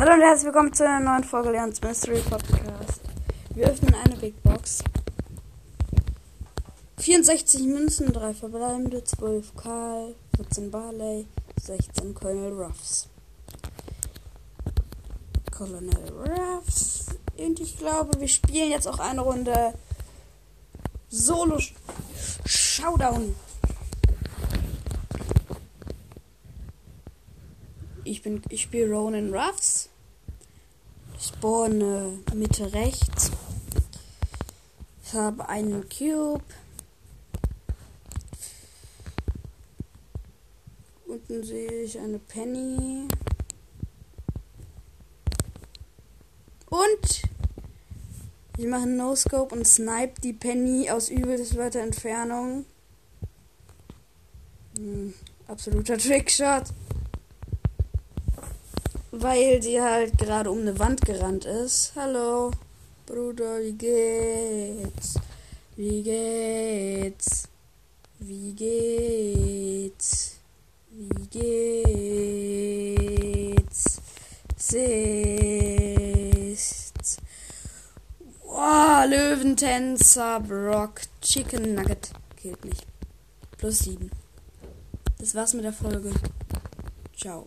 Hallo und herzlich willkommen zu einer neuen Folge Leons Mystery Podcast. Wir öffnen eine Big Box. 64 Münzen, 3 verbleibende, 12 Karl, 14 Barley, 16 Colonel Ruffs. Colonel Ruffs. Und ich glaube, wir spielen jetzt auch eine Runde Solo Showdown. Ich bin, ich spiele Ronan Ruffs. Spawne Mitte rechts. Ich habe einen Cube. Unten sehe ich eine Penny. Und ich mache einen No-Scope und snipe die Penny aus übelst weiter Entfernung. Hm, absoluter Trickshot weil sie halt gerade um eine Wand gerannt ist. Hallo, Bruder, wie geht's? Wie geht's? Wie geht's? Wie geht's? Siehst. Wow, Löwentänzer, Brock, Chicken Nugget. Killt mich. Plus sieben. Das war's mit der Folge. Ciao.